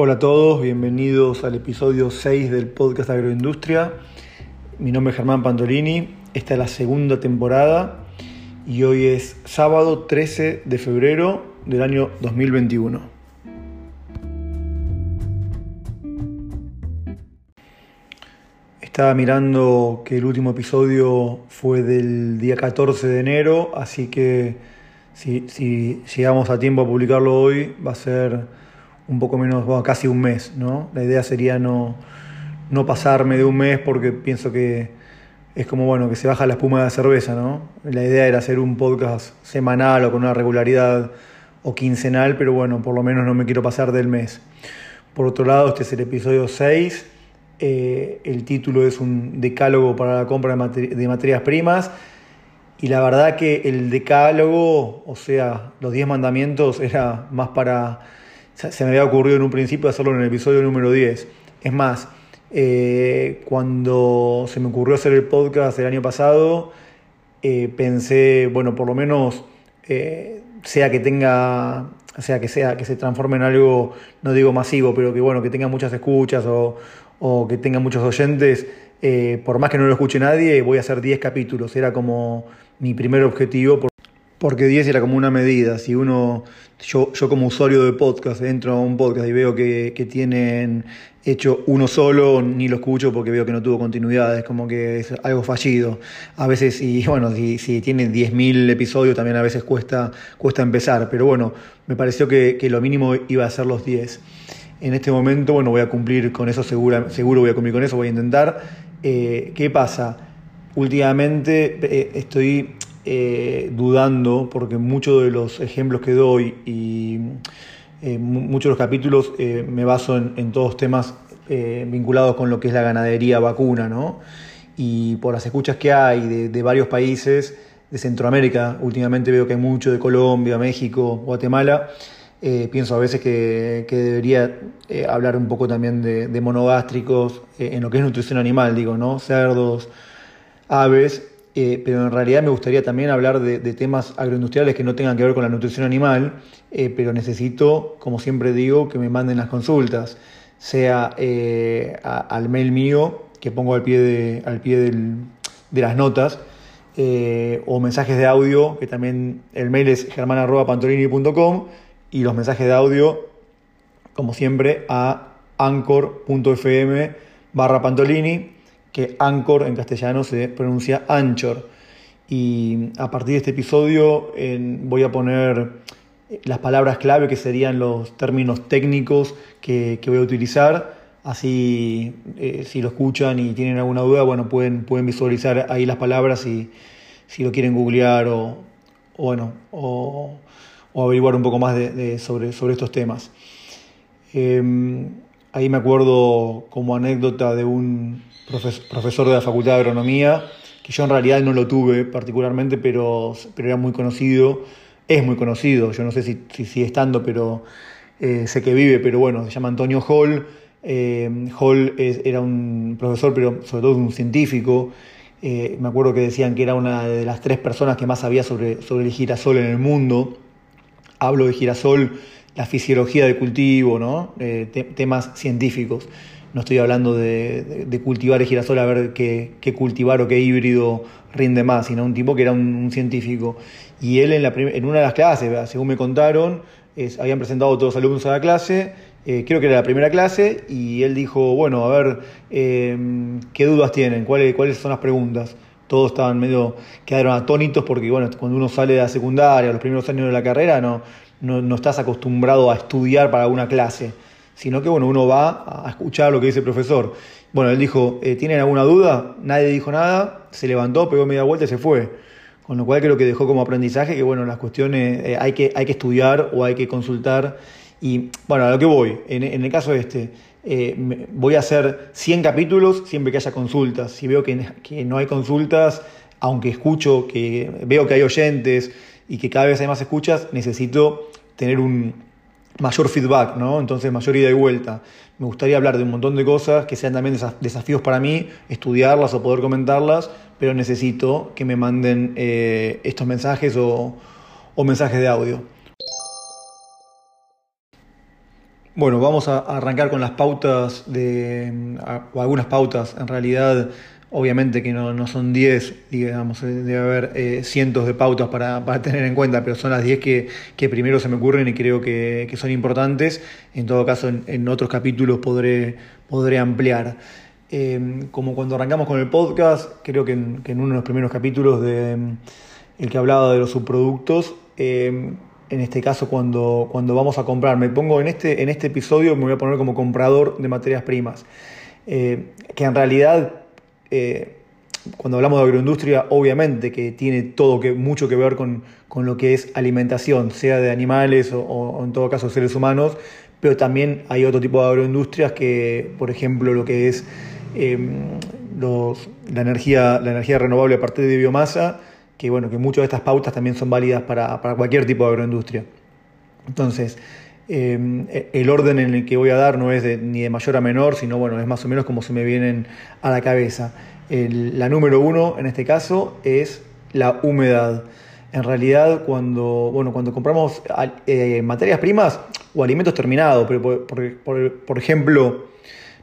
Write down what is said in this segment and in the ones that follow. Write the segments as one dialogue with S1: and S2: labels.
S1: Hola a todos, bienvenidos al episodio 6 del podcast Agroindustria. Mi nombre es Germán Pantolini, esta es la segunda temporada y hoy es sábado 13 de febrero del año 2021. Estaba mirando que el último episodio fue del día 14 de enero, así que si, si llegamos a tiempo a publicarlo hoy va a ser un poco menos, bueno, casi un mes, ¿no? La idea sería no, no pasarme de un mes porque pienso que es como, bueno, que se baja la espuma de la cerveza, ¿no? La idea era hacer un podcast semanal o con una regularidad o quincenal, pero bueno, por lo menos no me quiero pasar del mes. Por otro lado, este es el episodio 6. Eh, el título es un decálogo para la compra de, de materias primas. Y la verdad que el decálogo, o sea, los 10 mandamientos, era más para se me había ocurrido en un principio hacerlo en el episodio número 10. Es más, eh, cuando se me ocurrió hacer el podcast el año pasado, eh, pensé, bueno, por lo menos eh, sea que tenga, sea que sea, que se transforme en algo, no digo masivo, pero que bueno, que tenga muchas escuchas o, o que tenga muchos oyentes, por más que no lo escuche nadie, voy a hacer 10 capítulos. Era como mi primer objetivo porque 10 era como una medida. Si uno, yo, yo como usuario de podcast, entro a un podcast y veo que, que, tienen hecho uno solo, ni lo escucho porque veo que no tuvo continuidad, es como que es algo fallido. A veces, y bueno, si, si tienen 10.000 episodios, también a veces cuesta, cuesta empezar, pero bueno, me pareció que, que, lo mínimo iba a ser los 10. En este momento, bueno, voy a cumplir con eso, seguro, seguro voy a cumplir con eso, voy a intentar. Eh, ¿Qué pasa? Últimamente eh, estoy eh, dudando, porque muchos de los ejemplos que doy y eh, muchos de los capítulos eh, me baso en, todos temas vinculados con lo que es la ganadería vacuna, ¿no? Y por las escuchas que hay de, varios países, de Centroamérica, últimamente veo que hay mucho de Colombia, México, Guatemala, pienso a veces que, debería hablar un poco también de, de monogástricos en lo que es nutrición animal, digo, ¿no? Cerdos, aves, eh, pero en realidad me gustaría también hablar de, temas agroindustriales que no tengan que ver con la nutrición animal, eh, pero necesito, como siempre digo, que me manden las consultas, sea eh, al mail mío, que pongo al pie de, al pie de las notas, o mensajes de audio, que también el mail es germana.pantolini.com, y los mensajes de audio, como siempre, a anchor.fm barra pantolini que Anchor en castellano se pronuncia Anchor. Y a partir de este episodio voy a poner las palabras clave que serían los términos técnicos que, voy a utilizar. Así, eh, si lo escuchan y tienen alguna duda, bueno, pueden, pueden visualizar ahí las palabras y si lo quieren googlear o, bueno, o, averiguar un poco más sobre, sobre estos temas. Em, ahí me acuerdo como anécdota de un, profesor de la Facultad de Agronomía, que yo en realidad no lo tuve particularmente, pero, pero era muy conocido, es muy conocido, yo no sé si, si sigue estando, pero eh, sé que vive, pero bueno, se llama Antonio Hall. Eh, Hall era un profesor, pero sobre todo un científico. Eh, me acuerdo que decían que era una de las tres personas que más sabía sobre, sobre el girasol en el mundo. Hablo de girasol, la fisiología del cultivo, ¿no? temas científicos. No estoy hablando de, cultivar el girasol a ver qué, cultivar o qué híbrido rinde más, sino un tipo que era un, científico. Y él en, la en, una de las clases, según me contaron, habían presentado todos los alumnos a la clase, eh, creo que era la primera clase, y él dijo, bueno, a ver, em, ¿qué dudas tienen? ¿Cuáles, ¿Cuáles son las preguntas? Todos estaban medio, quedaron atónitos porque, bueno, cuando uno sale de la secundaria, los primeros años de la carrera, no, no, no estás acostumbrado a estudiar para una clase sino que bueno, uno va a escuchar lo que dice el profesor. Bueno, él dijo, eh, ¿tienen alguna duda? Nadie dijo nada, se levantó, pegó media vuelta y se fue. Con lo cual creo que dejó como aprendizaje que bueno, las cuestiones eh, hay, que, hay que estudiar o hay que consultar. Y bueno, a lo que voy, en, el caso este, eh, voy a hacer 100 capítulos siempre que haya consultas. Si veo que, que no hay consultas, aunque escucho, que veo que hay oyentes y que cada vez hay más escuchas, necesito tener un, mayor feedback, ¿no? Entonces mayor ida y vuelta. Me gustaría hablar de un montón de cosas que sean también desafíos para mí, estudiarlas o poder comentarlas, pero necesito que me manden eh, estos mensajes o, mensajes de audio. Bueno, vamos a arrancar con las pautas de, o algunas pautas, en realidad, obviamente que no, son 10, digamos, eh, debe haber eh, cientos de pautas para, tener en cuenta, pero son las 10 que, primero se me ocurren y creo que, son importantes. En todo caso, en, otros capítulos podré, podré ampliar. Eh, como cuando arrancamos con el podcast, creo que en, uno de los primeros capítulos de el que hablaba de los subproductos, en este caso cuando, cuando vamos a comprar. Me pongo en este, en este episodio, me voy a poner como comprador de materias primas. Eh, que en realidad, eh, cuando hablamos de agroindustria, obviamente que tiene todo que, mucho que ver con, lo que es alimentación, sea de animales o, en todo caso seres humanos, pero también hay otro tipo de agroindustrias que, por ejemplo, lo que es em, la, energía, la energía renovable a partir de biomasa, que bueno, que muchas de estas pautas también son válidas para, cualquier tipo de agroindustria. Entonces, eh, el orden en el que voy a dar no es ni de mayor a menor, sino bueno, es más o menos como se me vienen a la cabeza. la número uno en este caso es la humedad. En realidad, cuando, bueno, cuando compramos eh, materias primas o alimentos terminados, pero por ejemplo,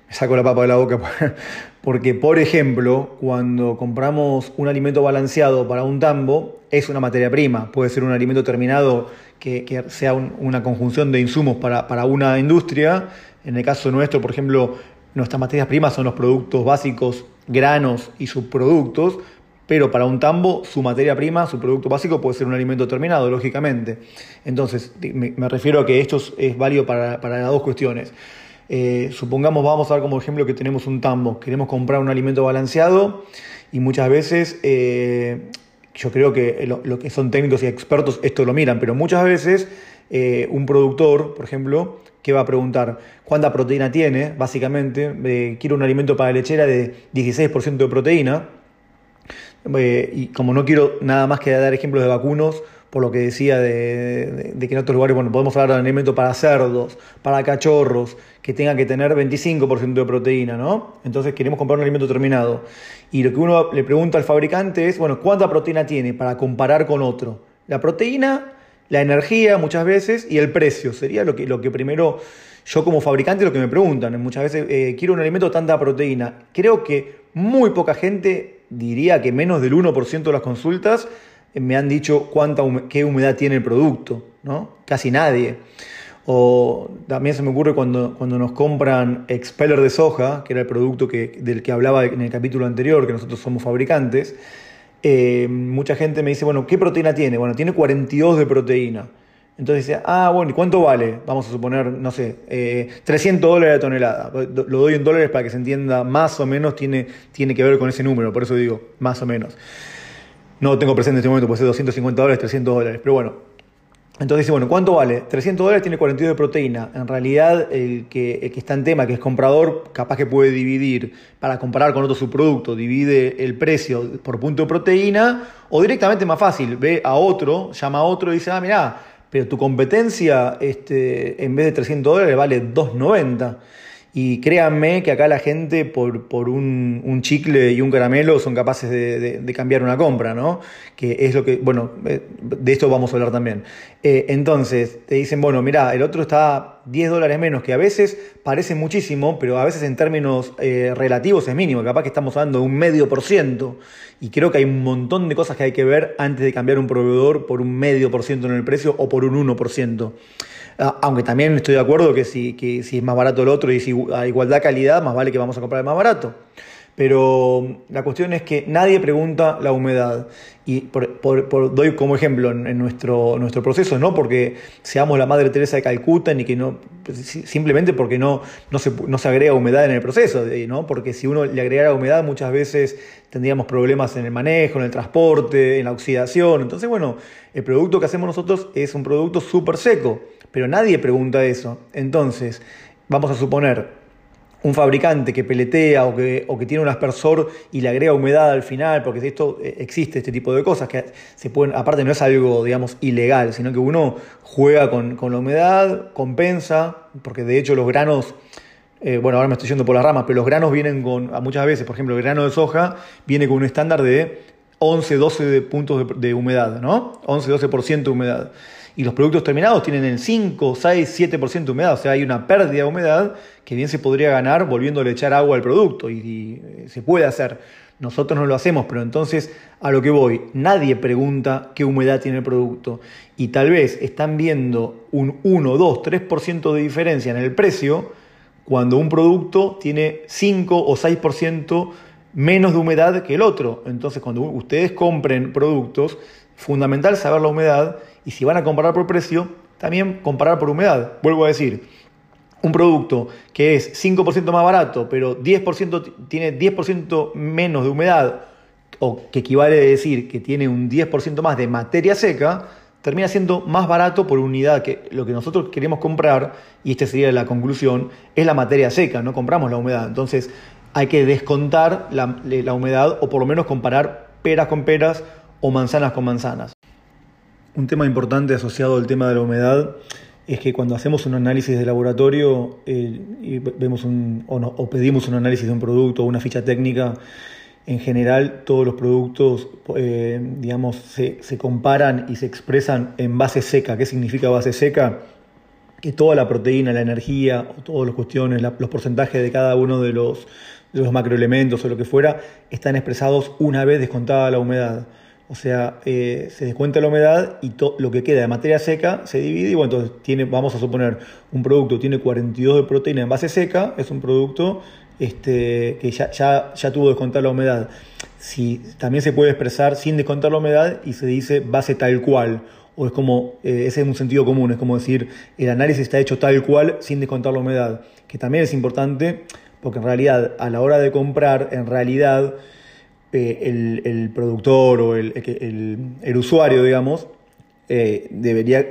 S1: me saco la papa de la boca porque, por ejemplo, cuando compramos un alimento balanceado para un tambo, es una materia prima, puede ser un alimento terminado que, sea una conjunción de insumos para, una industria. En el caso nuestro, por ejemplo, nuestras materias primas son los productos básicos, granos y subproductos, pero para un tambo su materia prima, su producto básico puede ser un alimento terminado, lógicamente. Entonces, me, refiero a que esto es válido para, para las dos cuestiones. Eh, supongamos, vamos a ver como ejemplo que tenemos un tambo, queremos comprar un alimento balanceado y muchas veces, eh, yo creo que lo, que son técnicos y expertos esto lo miran, pero muchas veces eh, un productor, por ejemplo, que va a preguntar cuánta proteína tiene, básicamente, quiero un alimento para lechera de 16% de proteína, y como no quiero nada más que dar ejemplos de vacunos, por lo que decía de, que en otros lugares, bueno, podemos hablar de alimento para cerdos, para cachorros, que tenga que tener 25% de proteína, ¿no? Entonces queremos comprar un alimento terminado. Y lo que uno le pregunta al fabricante es, bueno, ¿cuánta proteína tiene para comparar con otro? La proteína, la energía muchas veces y el precio. Sería lo que, lo que primero yo como fabricante lo que me preguntan. Muchas veces, eh, quiero un alimento tanta proteína. Creo que muy poca gente, diría que menos del 1% de las consultas, me han dicho cuánta qué humedad tiene el producto, ¿no? Casi nadie. O también se me ocurre cuando, cuando nos compran expeller de soja, que era el producto que, del que hablaba en el capítulo anterior, que nosotros somos fabricantes, eh, mucha gente me dice, bueno, ¿qué proteína tiene? Bueno, tiene 42 de proteína. Entonces dice, ah, bueno, ¿y cuánto vale? Vamos a suponer, no sé, 300 eh, dólares la tonelada. Lo doy en dólares para que se entienda, más o menos tiene, tiene que ver con ese número, por eso digo, más o menos. No tengo presente en este momento, puede ser 250 dólares, 300 dólares, pero bueno. Entonces dice, bueno, ¿cuánto vale? 300 dólares tiene 42 de proteína. En realidad, el que, que está en tema, que es comprador, capaz que puede dividir, para comparar con otro subproducto, divide el precio por punto de proteína, o directamente más fácil, ve a otro, llama a otro y dice, ah, mirá, pero tu competencia este, en vez de 300 dólares vale 290. Y créanme que acá la gente por, por un, un, chicle y un caramelo son capaces de, de, cambiar una compra, ¿no? Que es lo que, bueno, eh, de esto vamos a hablar también. Eh, entonces, te dicen, bueno, mira, el otro está 10 dólares menos, que a veces parece muchísimo, pero a veces en términos eh, relativos es mínimo, capaz que estamos hablando de un medio por ciento. Y creo que hay un montón de cosas que hay que ver antes de cambiar un proveedor por un medio por ciento en el precio o por un 1 por ciento. Ah, aunque también estoy de acuerdo que si, que si es más barato el otro y si a igualdad calidad, más vale que vamos a comprar el más barato. Pero la cuestión es que nadie pregunta la humedad. Y por, doy como ejemplo en, nuestro, nuestro proceso, no porque seamos la Madre Teresa de Calcuta, ni que no, pues, simplemente porque no, no, se, no se agrega humedad en el proceso, ¿no? porque si uno le agregara humedad muchas veces tendríamos problemas en el manejo, en el transporte, en la oxidación. Entonces, bueno, el producto que hacemos nosotros es un producto súper seco, pero nadie pregunta eso. Entonces, vamos a suponer un fabricante que peletea o que, o que, tiene un aspersor y le agrega humedad al final, porque esto eh, existe este tipo de cosas que se pueden, aparte no es algo, digamos, ilegal, sino que uno juega con, la humedad, compensa, porque de hecho los granos, eh, bueno, ahora me estoy yendo por las ramas, pero los granos vienen con, muchas veces, por ejemplo, el grano de soja viene con un estándar de 11, 12 puntos de, de humedad, ¿no? 11, 12% de humedad. Y los productos terminados tienen el 5, 6, 7% de humedad, o sea, hay una pérdida de humedad que bien se podría ganar volviéndole a echar agua al producto y, y eh, se puede hacer. Nosotros no lo hacemos, pero entonces a lo que voy, nadie pregunta qué humedad tiene el producto y tal vez están viendo un 1, 2, 3% de diferencia en el precio cuando un producto tiene 5 o 6% menos de humedad que el otro. Entonces, cuando ustedes compren productos, fundamental saber la humedad y si van a comparar por precio, también comparar por humedad. Vuelvo a decir, un producto que es 5% más barato, pero 10% tiene 10% menos de humedad, o que equivale a decir que tiene un 10% más de materia seca, termina siendo más barato por unidad, que lo que nosotros queremos comprar, y esta sería la conclusión, es la materia seca, no compramos la humedad. Entonces hay que descontar la, la humedad o por lo menos comparar peras con peras o manzanas con manzanas. Un tema importante asociado al tema de la humedad es que cuando hacemos un análisis de laboratorio eh, y vemos un, o, o, pedimos un análisis de un producto o una ficha técnica, en general todos los productos eh, digamos, se, comparan y se expresan en base seca. ¿Qué significa base seca? Que toda la proteína, la energía, todas las cuestiones, los porcentajes de cada uno de los macroelementos o lo que fuera, están expresados una vez descontada la humedad. O sea, eh, se descuenta la humedad y lo que queda de materia seca se divide y bueno, entonces tiene, vamos a suponer, un producto tiene 42 de proteína en base seca, es un producto este, que ya, ya, ya tuvo descontar la humedad. Si, también se puede expresar sin descontar la humedad y se dice base tal cual. O es como, eh, ese es un sentido común, es como decir, el análisis está hecho tal cual sin descontar la humedad. Que también es importante porque en realidad a la hora de comprar, en realidad eh, el, el, productor o el, el, el usuario, digamos, eh, debería,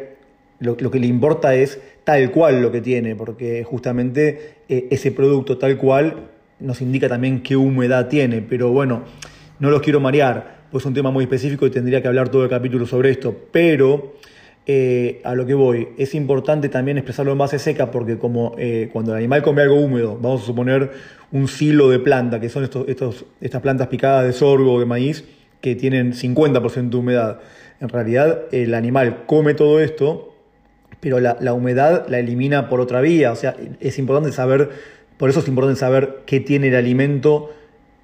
S1: lo, lo que le importa es tal cual lo que tiene, porque justamente eh, ese producto tal cual nos indica también qué humedad tiene, pero bueno, no los quiero marear, pues es un tema muy específico y tendría que hablar todo el capítulo sobre esto, pero eh, a lo que voy, es importante también expresarlo en base seca porque como eh, cuando el animal come algo húmedo, vamos a suponer un silo de planta, que son estos, estas plantas picadas de sorgo o de maíz que tienen 50% de humedad, en realidad el animal come todo esto pero la, la, humedad la elimina por otra vía. O sea, es importante saber, por eso es importante saber qué tiene el alimento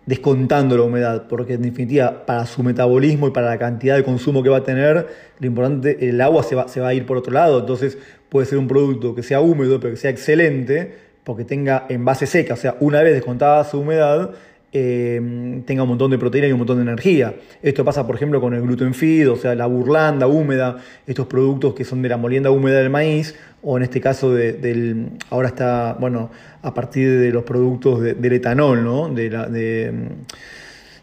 S1: descontando la humedad, porque en definitiva, para su metabolismo y para la cantidad de consumo que va a tener, lo importante, el agua se va, se va a ir por otro lado. Entonces, puede ser un producto que sea húmedo, pero que sea excelente, porque tenga envase seca, o sea, una vez descontada su humedad, eh, tenga un montón de proteína y un montón de energía. Esto pasa, por ejemplo, con el gluten feed, o sea, la burlanda húmeda, estos productos que son de la molienda húmeda del maíz, o en este caso de, del, ahora está, bueno, a partir de los productos de, del etanol, ¿no? De la, de,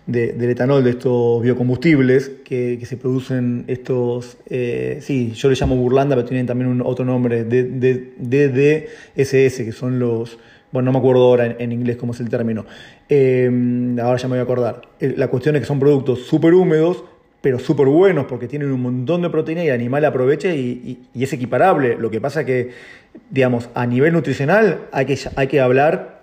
S1: del etanol, de estos biocombustibles que, se producen estos, eh, sí, yo les llamo burlanda, pero tienen también otro nombre, DDSS, que son los bueno, no me acuerdo ahora en, inglés cómo es el término, eh, ahora ya me voy a acordar. Eh, la cuestión es que son productos súper húmedos, pero súper buenos porque tienen un montón de proteína y el animal aprovecha y, es equiparable. Lo que pasa que, digamos, a nivel nutricional hay que, hay que hablar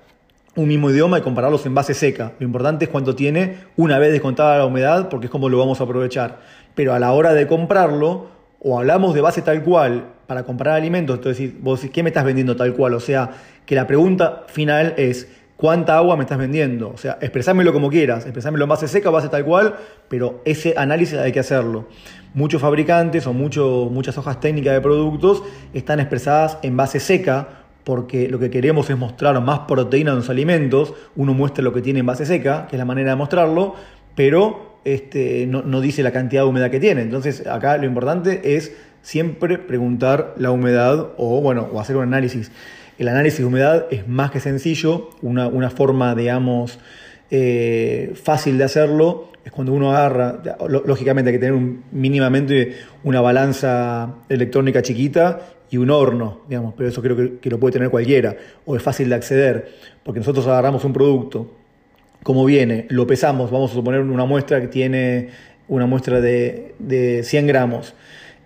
S1: un mismo idioma y compararlos en base seca. Lo importante es cuánto tiene una vez descontada la humedad porque es como lo vamos a aprovechar. Pero a la hora de comprarlo, o hablamos de base tal cual para comprar alimentos, entonces vos decís, ¿qué me estás vendiendo tal cual? O sea, que la pregunta final es, ¿cuánta agua me estás vendiendo? O sea, expresámelo como quieras, expresámelo en base seca base tal cual, pero ese análisis hay que hacerlo. Muchos fabricantes o muchas hojas técnicas de productos están expresadas en base seca porque lo que queremos es mostrar más proteína en los alimentos, uno muestra lo que tiene en base seca, que es la manera de mostrarlo, pero este, no, no, dice la cantidad de humedad que tiene. Entonces, acá lo importante es siempre preguntar la humedad o, bueno, o hacer un análisis. El análisis de humedad es más que sencillo, una, una forma, digamos, eh, fácil de hacerlo es cuando uno agarra, lógicamente hay que tener un, mínimamente una balanza electrónica chiquita y un horno, digamos, pero eso creo que, que lo puede tener cualquiera, o es fácil de acceder, porque nosotros agarramos un producto como viene, lo pesamos, vamos a suponer una muestra que tiene una muestra de, de 100 gramos.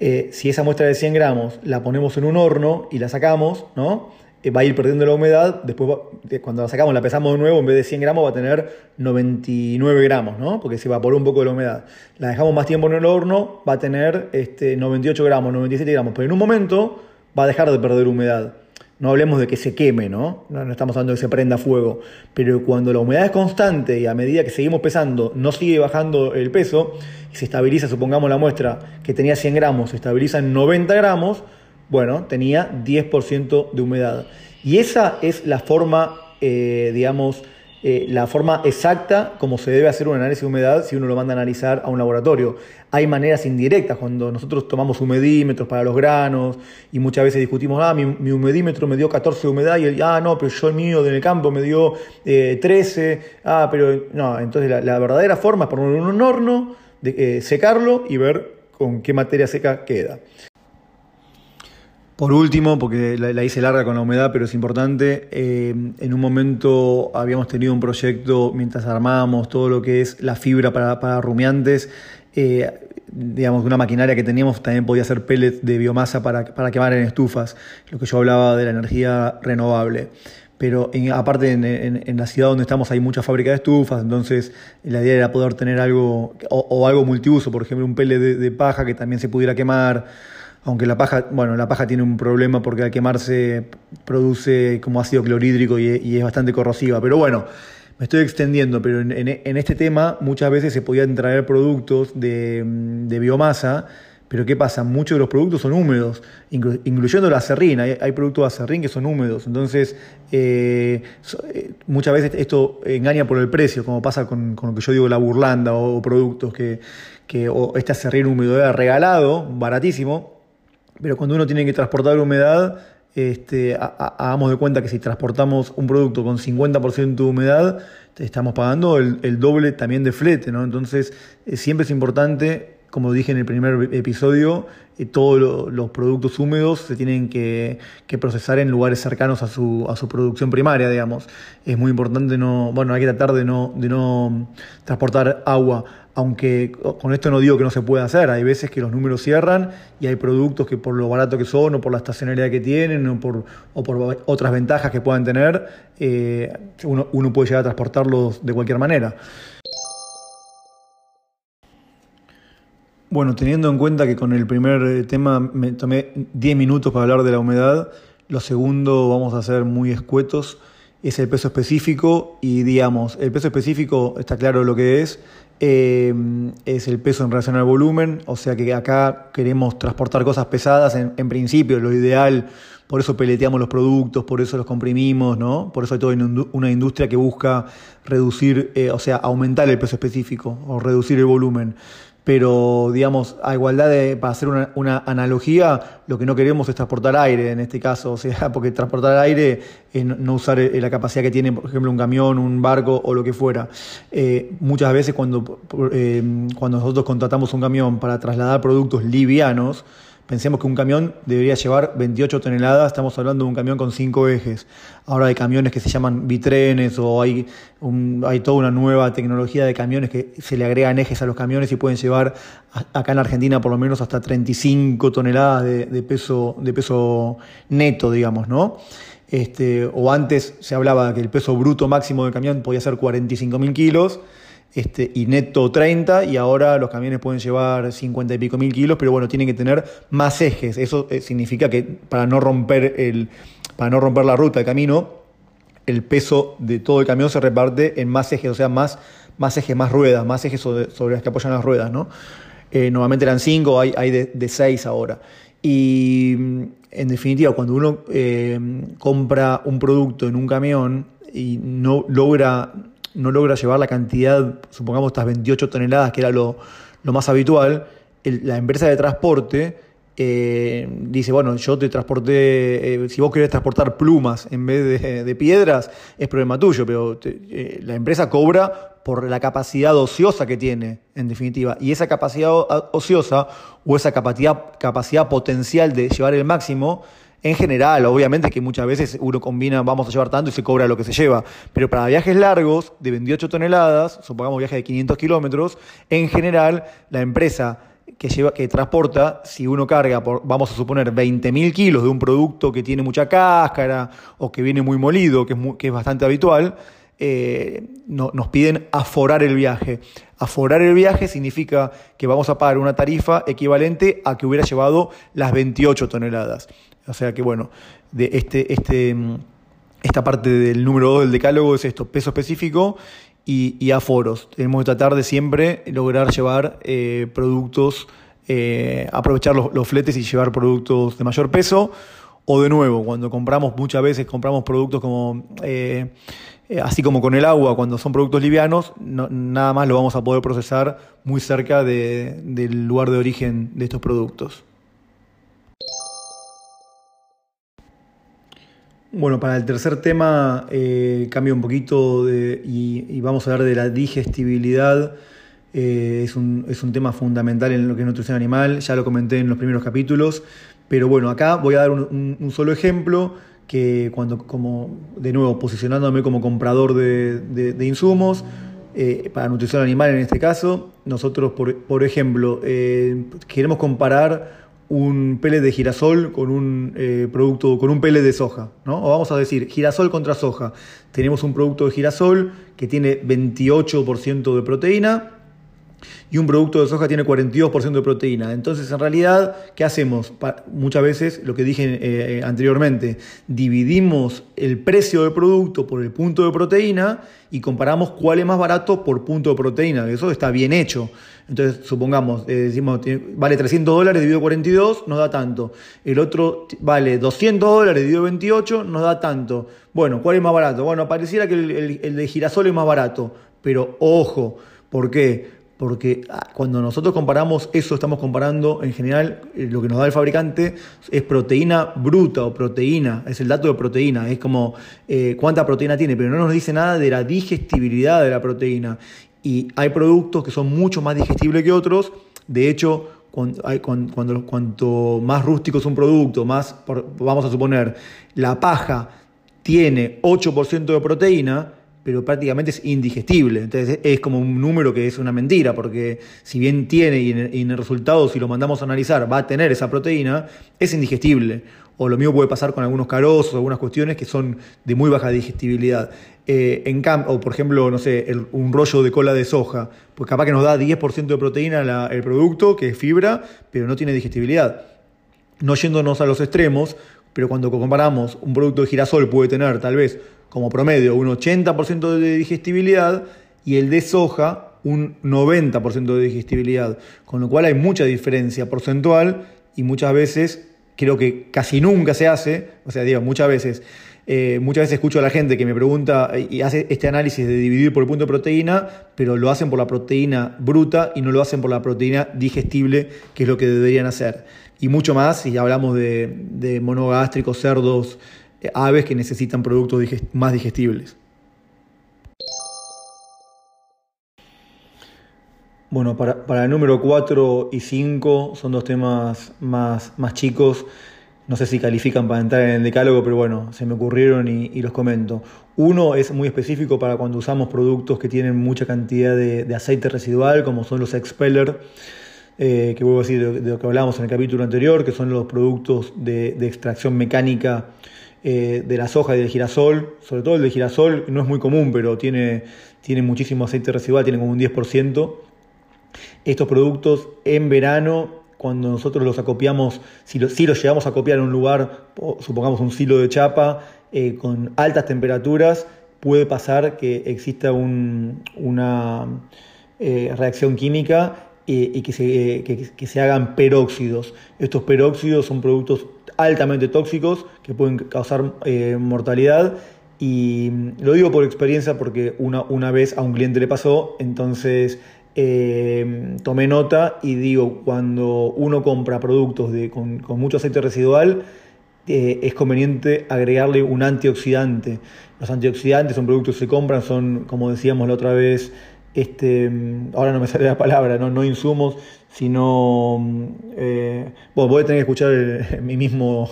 S1: Eh, si esa muestra de 100 gramos la ponemos en un horno y la sacamos, ¿no? Eh, va a ir perdiendo la humedad, después cuando la sacamos, la pesamos de nuevo, en vez de 100 gramos va a tener 99 gramos, ¿no? Porque se evaporó un poco de la humedad. La dejamos más tiempo en el horno, va a tener este, 98 gramos, 97 gramos, pero en un momento va a dejar de perder humedad. No hablemos de que se queme, ¿no? ¿no? estamos hablando de que se prenda fuego. Pero cuando la humedad es constante y a medida que seguimos pesando no sigue bajando el peso y se estabiliza, supongamos la muestra que tenía 100 gramos, se estabiliza en 90 gramos, bueno, tenía 10% de humedad. Y esa es la forma, eh, digamos, eh, la forma exacta como se debe hacer un análisis de humedad si uno lo manda a analizar a un laboratorio. Hay maneras indirectas cuando nosotros tomamos humedímetros para los granos y muchas veces discutimos, ah, mi, humedímetro me dio 14 de humedad y ah, no, pero yo el mío del campo me dio 13, eh, ah, pero no, entonces la, verdadera forma es ponerlo en un horno, de, secarlo y ver con qué materia seca queda. Por último, porque la, hice larga con la humedad, pero es importante, eh, en un momento habíamos tenido un proyecto mientras armábamos todo lo que es la fibra para, rumiantes, eh, digamos, una maquinaria que teníamos también podía hacer pellets de biomasa para, quemar en estufas, lo que yo hablaba de la energía renovable. Pero aparte en, la ciudad donde estamos hay mucha fábrica de estufas, entonces la idea era poder tener algo, o, algo multiuso, por ejemplo un pellet de paja que también se pudiera quemar aunque la paja, bueno, la paja tiene un problema porque al quemarse produce como ácido clorhídrico y, es bastante corrosiva. Pero bueno, me estoy extendiendo, pero en, este tema muchas veces se podían traer productos de, biomasa, pero ¿qué pasa? Muchos de los productos son húmedos, incluyendo la acerrín. Hay, productos de acerrín que son húmedos. Entonces, eh, eh, muchas veces esto engaña por el precio, como pasa con, lo que yo digo, la burlanda o, productos que, que o este acerrín húmedo era regalado, baratísimo, pero cuando uno tiene que transportar humedad, este, hagamos de cuenta que si transportamos un producto con 50% de humedad, estamos pagando el, doble también de flete, ¿no? Entonces, eh, siempre es importante, como dije en el primer episodio, eh, todos los productos húmedos se tienen que, procesar en lugares cercanos a su, a su producción primaria, digamos. Es muy importante no, bueno, hay que tratar de no, de no transportar agua aunque con esto no digo que no se pueda hacer, hay veces que los números cierran y hay productos que por lo barato que son o por la estacionalidad que tienen o por, otras ventajas que puedan tener, eh, uno, uno puede llegar a transportarlos de cualquier manera. Bueno, teniendo en cuenta que con el primer eh, tema me tomé 10 minutos para hablar de la humedad, lo segundo vamos a ser muy escuetos, es el peso específico y digamos, el peso específico está claro lo que es, eh, es el peso en relación al volumen, o sea que acá queremos transportar cosas pesadas, en, principio lo ideal, por eso peleteamos los productos, por eso los comprimimos, ¿no? Por eso hay toda una industria que busca reducir, eh, o sea, aumentar el peso específico o reducir el volumen pero digamos, a igualdad de, para hacer una, analogía, lo que no queremos es transportar aire en este caso, o sea, porque transportar aire es no usar eh, la capacidad que tiene, por ejemplo, un camión, un barco o lo que fuera. Eh, muchas veces cuando, eh, cuando nosotros contratamos un camión para trasladar productos livianos, Pensemos que un camión debería llevar 28 toneladas, estamos hablando de un camión con 5 ejes. Ahora hay camiones que se llaman bitrenes o hay, hay toda una nueva tecnología de camiones que se le agregan ejes a los camiones y pueden llevar acá en Argentina por lo menos hasta 35 toneladas de, peso, de peso neto, digamos, ¿no? Este, o antes se hablaba que el peso bruto máximo del camión podía ser 45.000 kilos este, y neto 30 y ahora los camiones pueden llevar 50 y pico mil kilos, pero bueno, tienen que tener más ejes. Eso eh, significa que para no romper, el, para no romper la ruta, el camino, el peso de todo el camión se reparte en más ejes, o sea, más, más ejes, más ruedas, más ejes sobre, sobre las que apoyan las ruedas, ¿no? Eh, normalmente eran 5, hay, hay de 6 ahora. Y en definitiva, cuando uno eh, compra un producto en un camión y no logra no logra llevar la cantidad, supongamos estas 28 toneladas, que era lo, más habitual, la empresa de transporte eh, dice, bueno, yo te transporté, eh, si vos querés transportar plumas en vez de, piedras, es problema tuyo, pero eh, la empresa cobra por la capacidad ociosa que tiene, en definitiva. Y esa capacidad ociosa o esa capacidad, capacidad potencial de llevar el máximo en general, obviamente que muchas veces uno combina, vamos a llevar tanto y se cobra lo que se lleva, pero para viajes largos de 28 toneladas, supongamos viajes de 500 kilómetros, en general la empresa que, lleva, que transporta, si uno carga, por, vamos a suponer, 20.000 kilos de un producto que tiene mucha cáscara o que viene muy molido, que es, que es bastante habitual, eh, no, nos piden aforar el viaje. Aforar el viaje significa que vamos a pagar una tarifa equivalente a que hubiera llevado las 28 toneladas. O sea que, bueno, de este, este, esta parte del número 2 del decálogo es esto, peso específico y, aforos. Tenemos que tratar de siempre lograr llevar eh, productos, eh, aprovechar los, fletes y llevar productos de mayor peso. O de nuevo, cuando compramos, muchas veces compramos productos como eh, eh, así como con el agua, cuando son productos livianos, nada más lo vamos a poder procesar muy cerca del lugar de origen de estos productos. Bueno, para el tercer tema eh, cambio un poquito y, vamos a hablar de la digestibilidad. Eh, es, un, tema fundamental en lo que es nutrición animal, ya lo comenté en los primeros capítulos, pero bueno, acá voy a dar un solo ejemplo que cuando, como, de nuevo, posicionándome como comprador de, insumos, eh, para nutrición animal en este caso, nosotros, por, ejemplo, eh, queremos comparar un pellet de girasol con un eh, producto, con un pellet de soja, ¿no? O vamos a decir, girasol contra soja. Tenemos un producto de girasol que tiene 28% de proteína y un producto de soja tiene 42% de proteína. Entonces, en realidad, ¿qué hacemos? muchas veces, lo que dije eh, anteriormente, dividimos el precio del producto por el punto de proteína y comparamos cuál es más barato por punto de proteína. Eso está bien hecho. Entonces, supongamos, eh, decimos, vale 300 dólares dividido 42, nos da tanto. El otro vale 200 dólares dividido 28, nos da tanto. Bueno, ¿cuál es más barato? Bueno, pareciera que el, el de girasol es más barato, pero ojo, ¿por qué? porque ah, cuando nosotros comparamos eso, estamos comparando en general eh, lo que nos da el fabricante es proteína bruta o proteína, es el dato de proteína, es como eh, cuánta proteína tiene, pero no nos dice nada de la digestibilidad de la proteína. Y hay productos que son mucho más digestibles que otros, de hecho, cuando, cuando, cuanto más rústico es un producto, más, vamos a suponer, la paja tiene 8% de proteína, pero prácticamente es indigestible. Entonces es como un número que es una mentira, porque si bien tiene y en, el resultado, si lo mandamos a analizar, va a tener esa proteína, es indigestible. O lo mismo puede pasar con algunos carozos, algunas cuestiones que son de muy baja digestibilidad. Eh, en o por ejemplo, no sé, un rollo de cola de soja, pues capaz que nos da 10% de proteína el producto, que es fibra, pero no tiene digestibilidad. No yéndonos a los extremos, pero cuando comparamos un producto de girasol puede tener tal vez como promedio un 80% de digestibilidad y el de soja un 90% de digestibilidad, con lo cual hay mucha diferencia porcentual y muchas veces, creo que casi nunca se hace, o sea, digo, muchas veces, eh, muchas veces escucho a la gente que me pregunta y hace este análisis de dividir por el punto de proteína, pero lo hacen por la proteína bruta y no lo hacen por la proteína digestible, que es lo que deberían hacer. Y mucho más si hablamos de, de monogástricos, cerdos, aves que necesitan productos más digestibles. Bueno, para, el número 4 y 5 son dos temas más, más chicos. No sé si califican para entrar en el decálogo, pero bueno, se me ocurrieron y, los comento. Uno es muy específico para cuando usamos productos que tienen mucha cantidad de, aceite residual, como son los expeller, eh, que vuelvo a decir de, lo que hablábamos en el capítulo anterior, que son los productos de, de extracción mecánica eh, de la soja y del girasol, sobre todo el de girasol no es muy común, pero tiene, tiene muchísimo aceite residual, tiene como un 10%. Estos productos en verano, cuando nosotros los acopiamos, si, los llevamos a copiar en un lugar, supongamos un silo de chapa, eh, con altas temperaturas, puede pasar que exista una eh, reacción química y que se, que se hagan peróxidos. Estos peróxidos son productos altamente tóxicos que pueden causar eh, mortalidad. Y lo digo por experiencia porque una, una vez a un cliente le pasó, entonces eh, tomé nota y digo, cuando uno compra productos de, con, mucho aceite residual, eh, es conveniente agregarle un antioxidante. Los antioxidantes son productos que se compran, son, como decíamos la otra vez, este, ahora no me sale la palabra, no, no insumos, sino bueno, voy a tener que escuchar mi, mismo,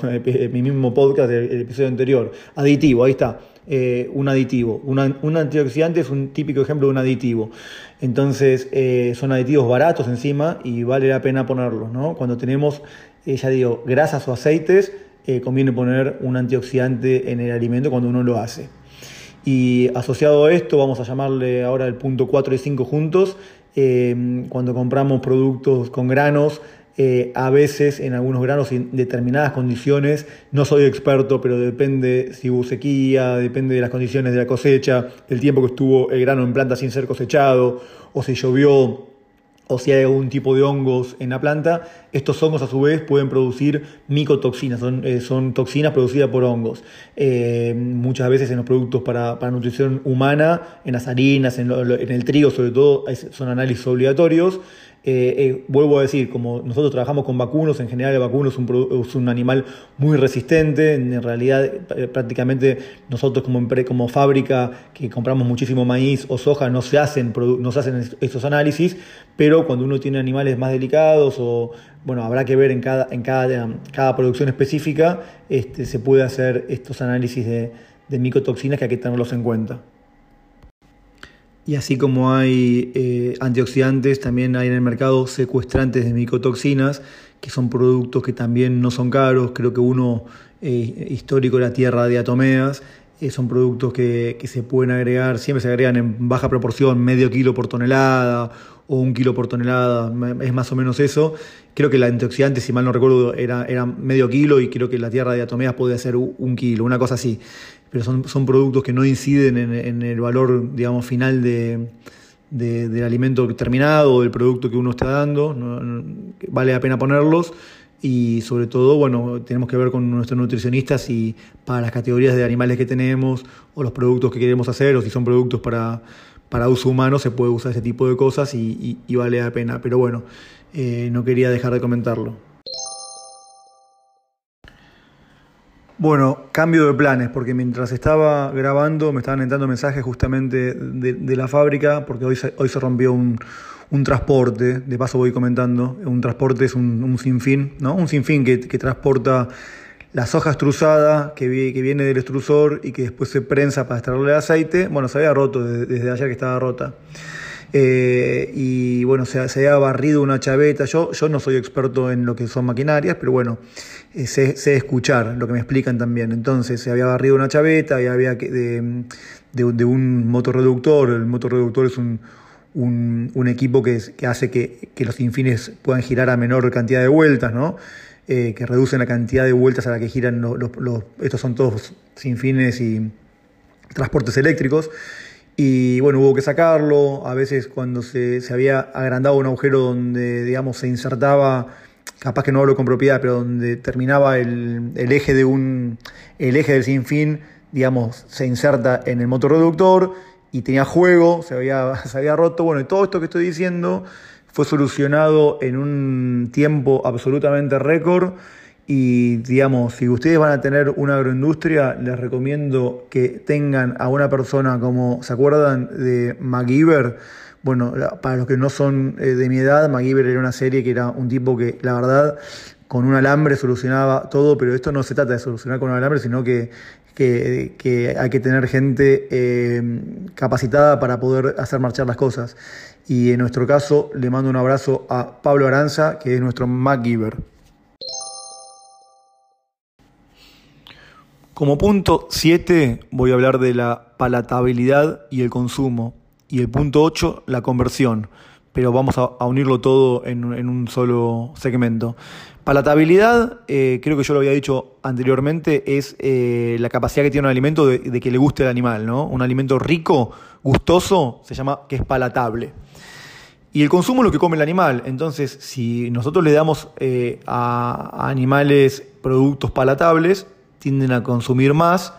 S1: mi mismo podcast del episodio anterior. Aditivo, ahí está. Eh, un aditivo. un antioxidante es un típico ejemplo de un aditivo. Entonces, eh, son aditivos baratos encima y vale la pena ponerlos. ¿no? Cuando tenemos, eh, ya digo, grasas o aceites, conviene poner un antioxidante en el alimento cuando uno lo hace. Y asociado a esto, vamos a llamarle ahora el punto 4 y 5 juntos, cuando compramos productos con granos, eh, a veces en algunos granos en determinadas condiciones, no soy experto, pero depende si hubo sequía, depende de las condiciones de la cosecha, el tiempo que estuvo el grano en planta sin ser cosechado, o si llovió o si hay algún tipo de hongos en la planta, estos hongos a su vez pueden producir micotoxinas, son, eh, son toxinas producidas por hongos. Eh, muchas veces en los productos para, para nutrición humana, en las harinas, en, en, el trigo sobre todo, son análisis obligatorios. Eh, eh, vuelvo a decir, como nosotros trabajamos con vacunos, en general el vacuno es un, es un animal muy resistente, en realidad eh, prácticamente nosotros como, fábrica que compramos muchísimo maíz o soja no se hacen, no se hacen estos análisis, pero cuando uno tiene animales más delicados o bueno, habrá que ver en cada, en cada, producción específica, este, se puede hacer estos análisis de micotoxinas que hay que tenerlos en cuenta. Y así como hay eh, antioxidantes, también hay en el mercado secuestrantes de micotoxinas, que son productos que también no son caros. Creo que uno eh, histórico la tierra de atomeas. Eh, son productos que, que, se pueden agregar, siempre se agregan en baja proporción, medio kilo por tonelada o un kilo por tonelada, es más o menos eso. Creo que el antioxidante, si mal no recuerdo, era, era medio kilo y creo que la tierra de atomeas podía ser un kilo, una cosa así pero son, son productos que no inciden en, el valor, digamos, final de, del alimento terminado o del producto que uno está dando, vale la pena ponerlos y sobre todo, bueno, tenemos que ver con nuestros nutricionistas y para las categorías de animales que tenemos o los productos que queremos hacer o si son productos para, para uso humano se puede usar ese tipo de cosas y, vale la pena, pero bueno, eh, no quería dejar de comentarlo. Bueno, cambio de planes, porque mientras estaba grabando me estaban entrando mensajes justamente de, la fábrica, porque hoy se, hoy se rompió un, transporte, de paso voy comentando, un transporte es un, sinfín, ¿no? Un sinfín que, que transporta la soja extrusada que, que, viene del extrusor y que después se prensa para extraerle el aceite, bueno, se había roto desde, ayer que estaba rota. Eh, y bueno, se, se, había barrido una chaveta. Yo, yo no soy experto en lo que son maquinarias, pero bueno, eh, sé, escuchar lo que me explican también. Entonces se había barrido una chaveta había que, de, de, un motorreductor. El motorreductor es un, un, equipo que, que hace que, que, los infines puedan girar a menor cantidad de vueltas, ¿no? Eh, que reducen la cantidad de vueltas a la que giran los, estos son todos sinfines y transportes eléctricos. Y bueno, hubo que sacarlo. A veces cuando se, se había agrandado un agujero donde, digamos, se insertaba capaz que no hablo con propiedad, pero donde terminaba el, eje de un el eje del sinfín, digamos, se inserta en el motor reductor y tenía juego, se había, se había roto. Bueno, y todo esto que estoy diciendo fue solucionado en un tiempo absolutamente récord. Y digamos, si ustedes van a tener una agroindustria, les recomiendo que tengan a una persona como, ¿se acuerdan de MacGyver? Bueno, para los que no son eh, de mi edad, MacGyver era una serie que era un tipo que, la verdad, con un alambre solucionaba todo, pero esto no se trata de solucionar con un alambre, sino que, hay que tener gente eh, capacitada para poder hacer marchar las cosas. Y en nuestro caso, le mando un abrazo a Pablo Aranza, que es nuestro MacGyver. Como punto 7 voy a hablar de la palatabilidad y el consumo y el punto 8, la conversión. Pero vamos a, unirlo todo en, un solo segmento. Palatabilidad, eh, creo que yo lo había dicho anteriormente, es eh, la capacidad que tiene un alimento de, que le guste el animal, ¿no? Un alimento rico, gustoso, se llama que es palatable. Y el consumo es lo que come el animal. Entonces, si nosotros le damos eh, a animales productos palatables, tienden a consumir más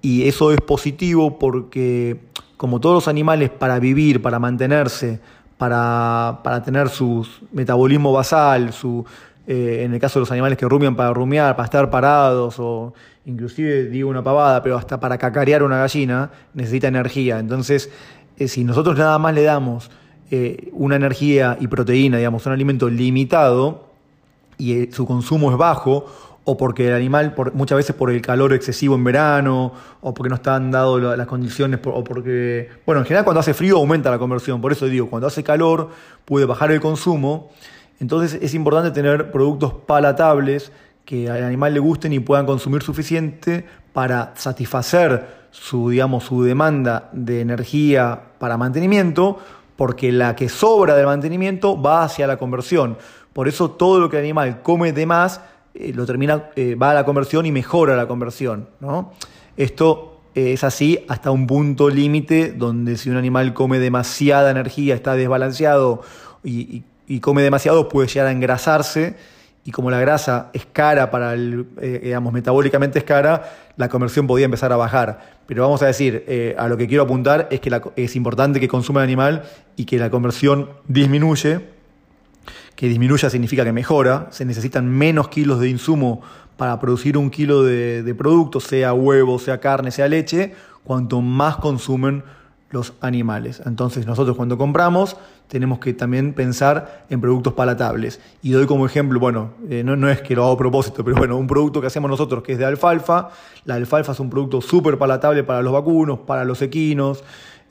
S1: y eso es positivo porque como todos los animales, para vivir, para mantenerse, para, tener su metabolismo basal, su, eh, en el caso de los animales que rumian para rumiar, para estar parados o inclusive digo una pavada, pero hasta para cacarear una gallina necesita energía. Entonces, eh, si nosotros nada más le damos eh, una energía y proteína, digamos, un alimento limitado, y su consumo es bajo, o porque el animal, muchas veces por el calor excesivo en verano, o porque no están dadas las condiciones, o porque, bueno, en general cuando hace frío aumenta la conversión, por eso digo, cuando hace calor puede bajar el consumo, entonces es importante tener productos palatables que al animal le gusten y puedan consumir suficiente para satisfacer su, digamos, su demanda de energía para mantenimiento, porque la que sobra del mantenimiento va hacia la conversión. Por eso todo lo que el animal come de más eh, lo termina, eh, va a la conversión y mejora la conversión. ¿no? Esto eh, es así hasta un punto límite donde si un animal come demasiada energía, está desbalanceado y, come demasiado, puede llegar a engrasarse. Y como la grasa es cara para el, digamos, metabólicamente es cara, la conversión podía empezar a bajar. Pero vamos a decir, a lo que quiero apuntar es que es importante que consuma el animal y que la conversión disminuye que disminuya significa que mejora, se necesitan menos kilos de insumo para producir un kilo de, producto, sea huevo, sea carne, sea leche, cuanto más consumen los animales. Entonces nosotros cuando compramos tenemos que también pensar en productos palatables. Y doy como ejemplo, bueno, eh, no, no, es que lo hago a propósito, pero bueno, un producto que hacemos nosotros que es de alfalfa. La alfalfa es un producto súper palatable para los vacunos, para los equinos.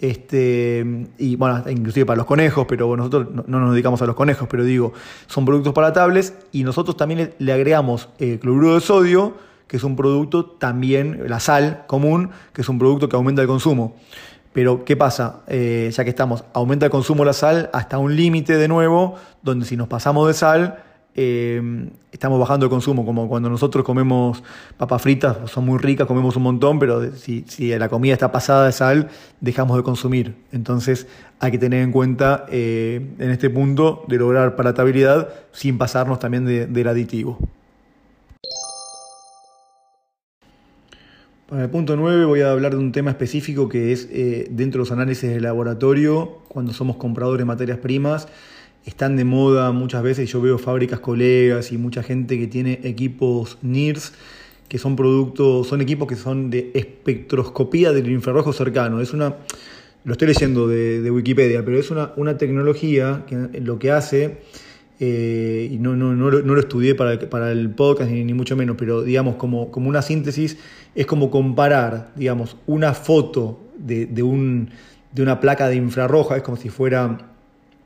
S1: Este, y bueno, inclusive para los conejos, pero nosotros no, nos dedicamos a los conejos, pero digo, son productos palatables y nosotros también le, agregamos eh, cloruro de sodio, que es un producto también, la sal común, que es un producto que aumenta el consumo. Pero, ¿qué pasa? Eh, ya que estamos, aumenta el consumo de la sal hasta un límite de nuevo, donde si nos pasamos de sal, eh, estamos bajando el consumo, como cuando nosotros comemos papas fritas, son muy ricas, comemos un montón, pero si, la comida está pasada de sal, dejamos de consumir. Entonces hay que tener en cuenta eh, en este punto de lograr palatabilidad sin pasarnos también del aditivo. Para el punto 9 voy a hablar de un tema específico que es eh, dentro de los análisis de laboratorio, cuando somos compradores de materias primas están de moda muchas veces, yo veo fábricas colegas y mucha gente que tiene equipos NIRS, que son productos, son equipos que son de espectroscopía del infrarrojo cercano. Es una, lo estoy leyendo de, Wikipedia, pero es una, una, tecnología que lo que hace, eh, y no, no, no, lo estudié para, para el podcast ni, ni, mucho menos, pero digamos como, como una síntesis, es como comparar, digamos, una foto de, de, un, de una placa de infrarroja, es como si fuera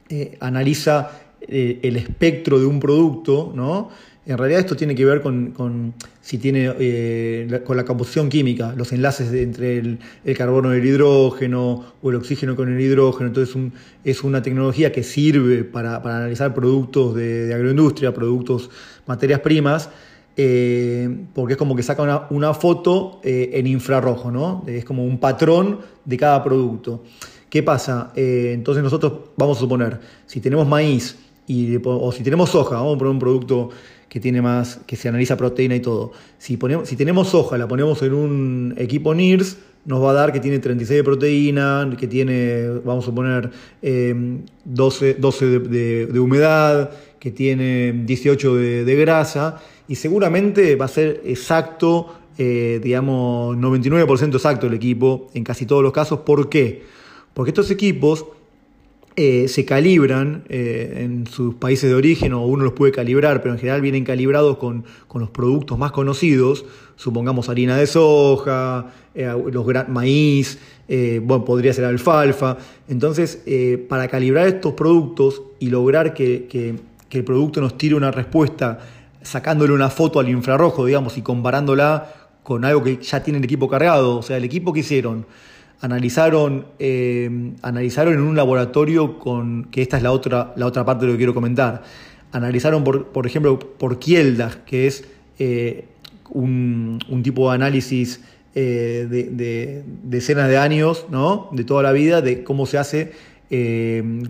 S1: eh, analiza eh, el espectro de un producto, ¿no? En realidad esto tiene que ver con, si tiene eh, con la composición química, los enlaces entre el, carbono y el hidrógeno o el oxígeno con el hidrógeno. Entonces es una tecnología que sirve para, analizar productos de, agroindustria, productos, materias primas, porque es como que saca una, una foto en infrarrojo, ¿no? Es como un patrón de cada producto. ¿Qué pasa? Eh, entonces nosotros vamos a suponer, si tenemos maíz y, o si tenemos soja, vamos a poner un producto que tiene más, que se analiza proteína y todo. Si, ponemos, si tenemos soja, la ponemos en un equipo NIRS, nos va a dar que tiene 36 de proteína, que tiene, vamos a poner, 12, em, 12 de, humedad, que tiene 18 de, grasa, y seguramente va a ser exacto, eh, digamos, 99% exacto el equipo en casi todos los casos. ¿Por qué? Porque estos equipos eh, se calibran eh, en sus países de origen o uno los puede calibrar, pero en general vienen calibrados con, los productos más conocidos, supongamos harina de soja, eh, los maíz, bueno, podría ser alfalfa. Entonces, para calibrar estos productos y lograr que, que el producto nos tire una respuesta sacándole una foto al infrarrojo, digamos, y comparándola con algo que ya tiene el equipo cargado, o sea, el equipo que hicieron analizaron, eh, analizaron en un laboratorio con, que esta es la otra, la otra parte de lo que quiero comentar, analizaron, por, por ejemplo, por Kieldag, que es eh, un, tipo de análisis eh, de, decenas de años, ¿no? de toda la vida, de cómo se hace,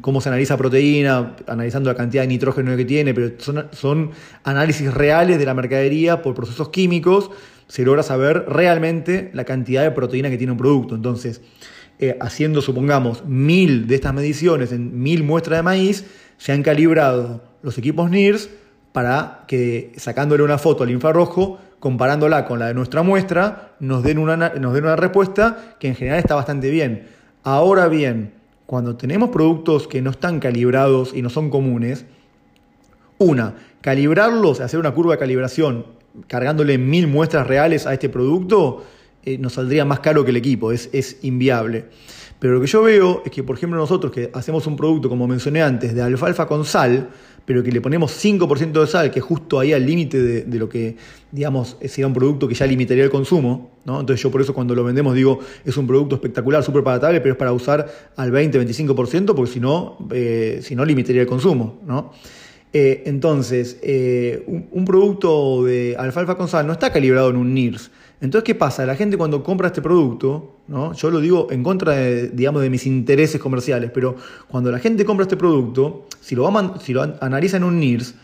S1: cómo se analiza proteína, analizando la cantidad de nitrógeno que tiene, pero son, son análisis reales de la mercadería por procesos químicos se logra saber realmente la cantidad de proteína que tiene un producto. Entonces, eh, haciendo, supongamos, mil de estas mediciones en mil muestras de maíz, se han calibrado los equipos NIRS para que, sacándole una foto al infrarrojo, comparándola con la de nuestra muestra, nos den una, nos den una respuesta que en general está bastante bien. Ahora bien, cuando tenemos productos que no están calibrados y no son comunes, Una, calibrarlos, hacer una curva de calibración cargándole mil muestras reales a este producto, eh, nos saldría más caro que el equipo, es, es inviable. Pero lo que yo veo es que, por ejemplo, nosotros que hacemos un producto, como mencioné antes, de alfalfa con sal, pero que le ponemos 5% de sal, que es justo ahí al límite de, lo que, digamos, sería un producto que ya limitaría el consumo, ¿no? Entonces yo por eso cuando lo vendemos digo, es un producto espectacular, súper palatable, pero es para usar al 20-25%, porque si no, eh, si no limitaría el consumo, ¿no? Eh, entonces, eh, un, producto de alfalfa con sal no está calibrado en un NIRS. Entonces, ¿qué pasa? La gente cuando compra este producto, ¿no? yo lo digo en contra de, digamos, de mis intereses comerciales, pero cuando la gente compra este producto, si lo, si lo analiza en un NIRS,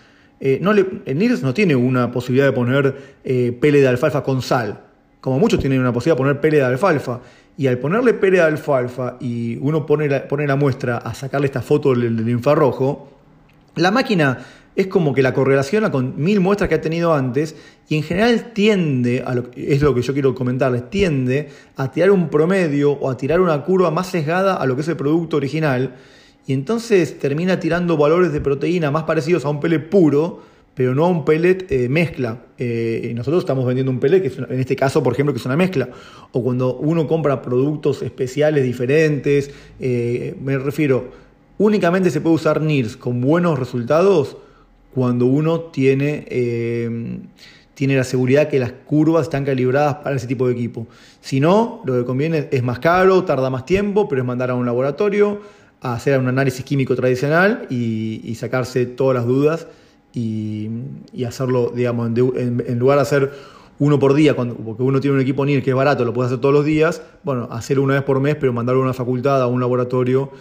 S1: eh, no el NIRS no tiene una posibilidad de poner pele de alfalfa con sal. Como muchos tienen una posibilidad de poner pele de alfalfa. Y al ponerle pele de alfalfa y uno pone la, pone la muestra a sacarle esta foto del infrarrojo, la máquina es como que la correlaciona con mil muestras que ha tenido antes y en general tiende, a lo, es lo que yo quiero comentarles, tiende a tirar un promedio o a tirar una curva más sesgada a lo que es el producto original y entonces termina tirando valores de proteína más parecidos a un pellet puro, pero no a un pellet eh, mezcla. Eh, nosotros estamos vendiendo un pellet, que en este caso, por ejemplo, que es una mezcla. O cuando uno compra productos especiales diferentes, eh, me refiero, Únicamente se puede usar NIRS con buenos resultados cuando uno tiene, eh, tiene la seguridad que las curvas están calibradas para ese tipo de equipo. Si no, lo que conviene es más caro, tarda más tiempo, pero es mandar a un laboratorio a hacer un análisis químico tradicional y, sacarse todas las dudas y, hacerlo, digamos, en, lugar de hacer uno por día, porque uno tiene un equipo NIR que es barato, lo puede hacer todos los días, bueno, hacerlo una vez por mes, pero mandarlo a una facultad, a un laboratorio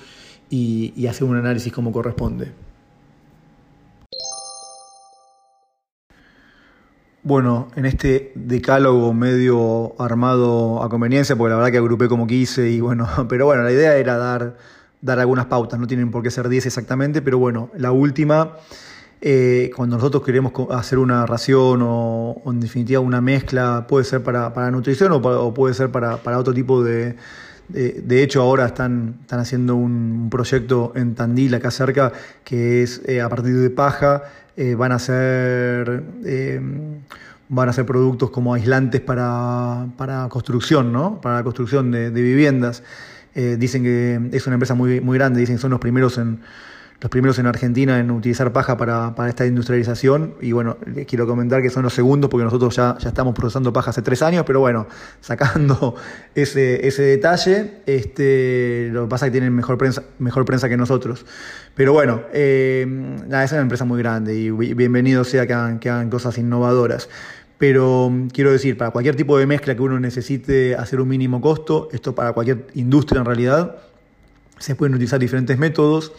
S1: y, hacer un análisis como corresponde. Bueno, en este decálogo medio armado a conveniencia, porque la verdad que agrupé como quise y bueno, pero bueno, la idea era dar, dar algunas pautas, no tienen por qué ser 10 exactamente, pero bueno, la última, eh, cuando nosotros queremos hacer una ración o, en definitiva una mezcla, puede ser para nutrición o, puede ser para otro tipo de, de, hecho, ahora están, están haciendo un proyecto en Tandil, acá cerca, que es eh, a partir de paja, eh, van a hacer eh, van a ser productos como aislantes para, construcción, ¿no? Para la construcción de, de viviendas. dicen que es una empresa muy, muy grande, dicen que son los primeros en los primeros en Argentina en utilizar paja para, esta industrialización. Y bueno, les quiero comentar que son los segundos porque nosotros ya, ya estamos procesando paja hace tres años, pero bueno, sacando ese, ese detalle, este, lo que pasa es que tienen mejor prensa, mejor prensa que nosotros. Pero bueno, eh, nada, es una empresa muy grande y bienvenido sea que hagan, que hagan cosas innovadoras. Pero mm, quiero decir, para cualquier tipo de mezcla que uno necesite hacer un mínimo costo, esto para cualquier industria en realidad, se pueden utilizar diferentes métodos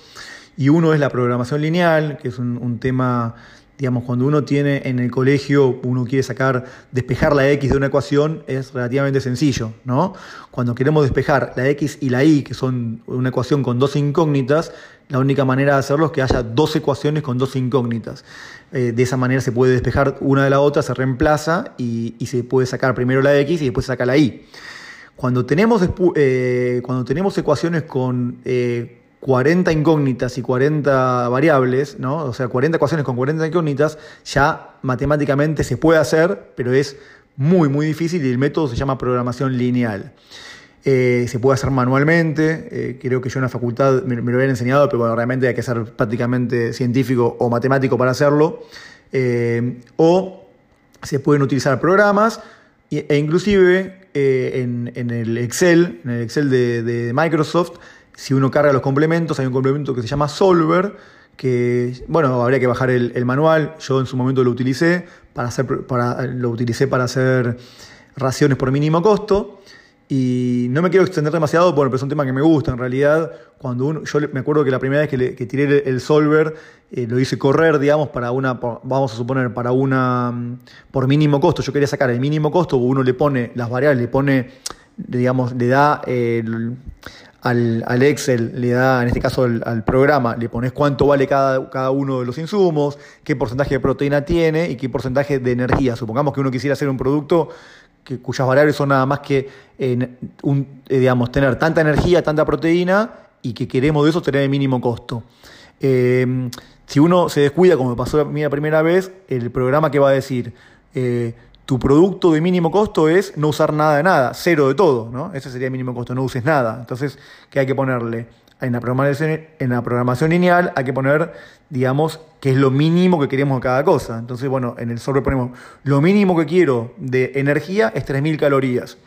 S1: y uno es la programación lineal, que es un, tema, digamos, cuando uno tiene en el colegio, uno quiere sacar, despejar la x de una ecuación, es relativamente sencillo, ¿no? Cuando queremos despejar la x y la y, que son una ecuación con dos incógnitas, la única manera de hacerlo es que haya dos ecuaciones con dos incógnitas. Eh, de esa manera se puede despejar una de la otra, se reemplaza y, se puede sacar primero la x y después se saca la y. Cuando tenemos, eh, cuando tenemos ecuaciones con eh, 40 incógnitas y 40 variables, ¿no? o sea, 40 ecuaciones con 40 incógnitas, ya matemáticamente se puede hacer, pero es muy, muy difícil y el método se llama programación lineal. Eh, se puede hacer manualmente, eh, creo que yo en la facultad me, lo habían enseñado, pero bueno, realmente hay que ser prácticamente científico o matemático para hacerlo. Eh, o se pueden utilizar programas e inclusive en, el Excel, en el Excel de Microsoft, si uno carga los complementos, hay un complemento que se llama Solver, que, bueno, habría que bajar el, manual. Yo en su momento lo utilicé para hacer, para, lo utilicé para hacer raciones por mínimo costo. Y no me quiero extender demasiado, porque es un tema que me gusta en realidad. Cuando uno, yo me acuerdo que la primera vez que, tiré el, solver eh, lo hice correr, digamos, para una, vamos a suponer, para una, por mínimo costo. Yo quería sacar el mínimo costo, uno le pone las variables, le pone, digamos, le da el, al, Excel, le da, en este caso al, programa, le pones cuánto vale cada, cada, uno de los insumos, qué porcentaje de proteína tiene y qué porcentaje de energía. Supongamos que uno quisiera hacer un producto que, cuyas variables son nada más que un, eh, digamos, tener tanta energía, tanta proteína y que queremos de eso tener el mínimo costo. Eh, Si uno se descuida, como me pasó a mí la primera vez, el programa que va a decir, eh, tu producto de mínimo costo es no usar nada de nada, cero de todo, ¿no? Ese sería el mínimo costo, no uses nada. Entonces, ¿qué hay que ponerle? En la, programación, en la programación lineal hay que poner, digamos, qué es lo mínimo que queremos de cada cosa. Entonces, bueno, en el software ponemos, lo mínimo que quiero de energía es 3.000 calorías.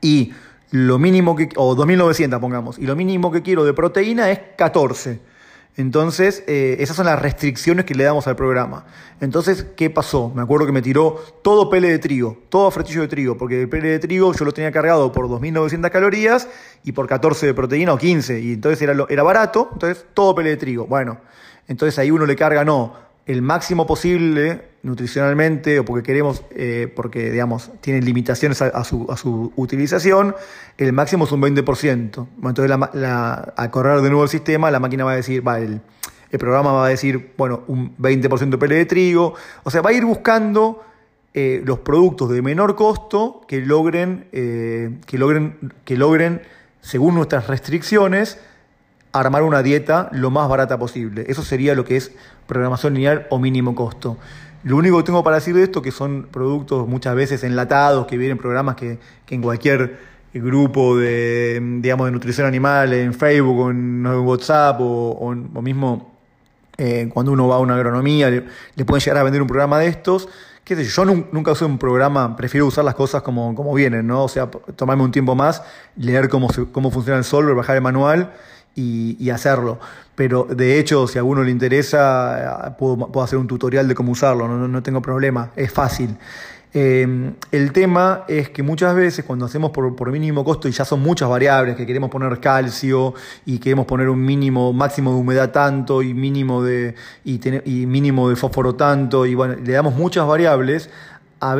S1: Y lo mínimo que, o 2.900 pongamos, y lo mínimo que quiero de proteína es 14. Entonces, eh, esas son las restricciones que le damos al programa. Entonces, ¿qué pasó? Me acuerdo que me tiró todo pele de trigo, todo fretillo de trigo, porque el pele de trigo yo lo tenía cargado por 2.900 calorías y por 14 de proteína o 15, y entonces era, era barato, entonces todo pele de trigo. Bueno, entonces ahí uno le carga, no, el máximo posible nutricionalmente o porque queremos, eh, porque digamos, tiene limitaciones a, su, utilización, el máximo es un 20%. entonces la, al correr de nuevo el sistema, la máquina va a decir, va, el, programa va a decir, bueno, un 20% de pele de trigo, o sea, va a ir buscando eh, los productos de menor costo que logren, eh, que logren, que logren, según nuestras restricciones, armar una dieta lo más barata posible. Eso sería lo que es programación lineal o mínimo costo. Lo único que tengo para decir de esto que son productos muchas veces enlatados, que vienen programas que, en cualquier grupo de, digamos, de nutrición animal, en Facebook o en WhatsApp o, mismo eh, cuando uno va a una agronomía, le, pueden llegar a vender un programa de estos. ¿Qué sé yo? yo nunca usé un programa, prefiero usar las cosas como, como vienen, ¿no? O sea, tomarme un tiempo más, leer cómo, cómo funciona el software, bajar el manual y, hacerlo. Pero de hecho, si a alguno le interesa, puedo, hacer un tutorial de cómo usarlo, no, tengo problema, es fácil. Eh, el tema es que muchas veces cuando hacemos por, mínimo costo y ya son muchas variables, que queremos poner calcio y queremos poner un mínimo máximo de humedad tanto y mínimo de, y, mínimo de fósforo tanto, y bueno, le damos muchas variables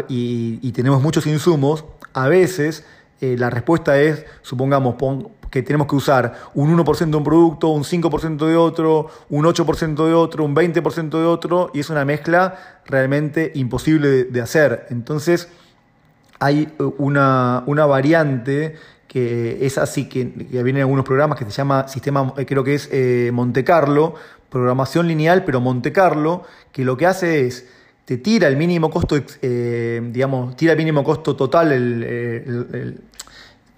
S1: y, tenemos muchos insumos, a veces eh, la respuesta es, supongamos, pon, que tenemos que usar un 1% de un producto, un 5% de otro, un 8% de otro, un 20% de otro, y es una mezcla realmente imposible de, hacer. Entonces, hay eh, una, una variante que es así, que, viene en algunos programas que se llama sistema, eh, creo que es eh, Monte Carlo, programación lineal, pero Monte Carlo, que lo que hace es te tira el mínimo costo, digamos, tira el mínimo costo total, el,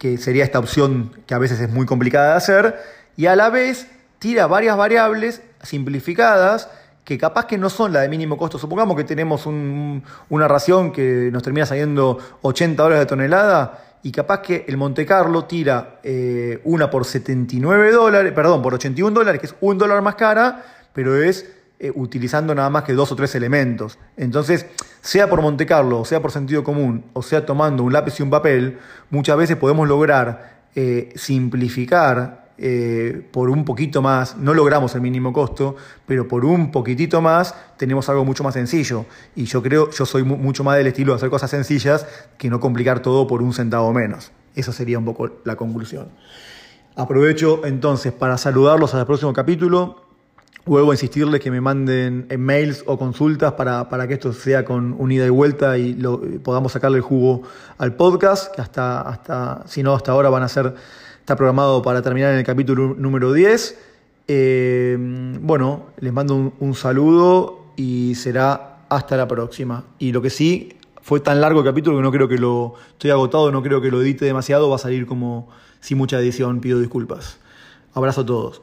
S1: que sería esta opción que a veces es muy complicada de hacer, y a la vez tira varias variables simplificadas que capaz que no son la de mínimo costo. Supongamos que tenemos una ración que nos termina saliendo 80 dólares de tonelada y capaz que el Monte Carlo tira eh, una por 79 dólares, perdón, por 81 dólares, que es un dólar más cara, pero es eh, utilizando nada más que dos o tres elementos. Entonces, sea por Monte Carlo, sea por sentido común, o sea tomando un lápiz y un papel, muchas veces podemos lograr eh, simplificar eh, por un poquito más, no logramos el mínimo costo, pero por un poquitito más tenemos algo mucho más sencillo. Y yo creo, yo soy mucho más del estilo de hacer cosas sencillas que no complicar todo por un centavo menos. Esa sería un poco la conclusión. Aprovecho entonces para saludarlos al próximo capítulo. Vuelvo a insistirles que me manden mails o consultas para, que esto sea con un ida y vuelta y lo, podamos sacarle el jugo al podcast, que hasta, hasta, si no, hasta ahora van a ser, está programado para terminar en el capítulo número 10. Eh, bueno, les mando un, un, saludo y será hasta la próxima. Y lo que sí, fue tan largo el capítulo que no creo que lo, estoy agotado, no creo que lo edite demasiado, va a salir como sin mucha edición, pido disculpas. Abrazo a todos.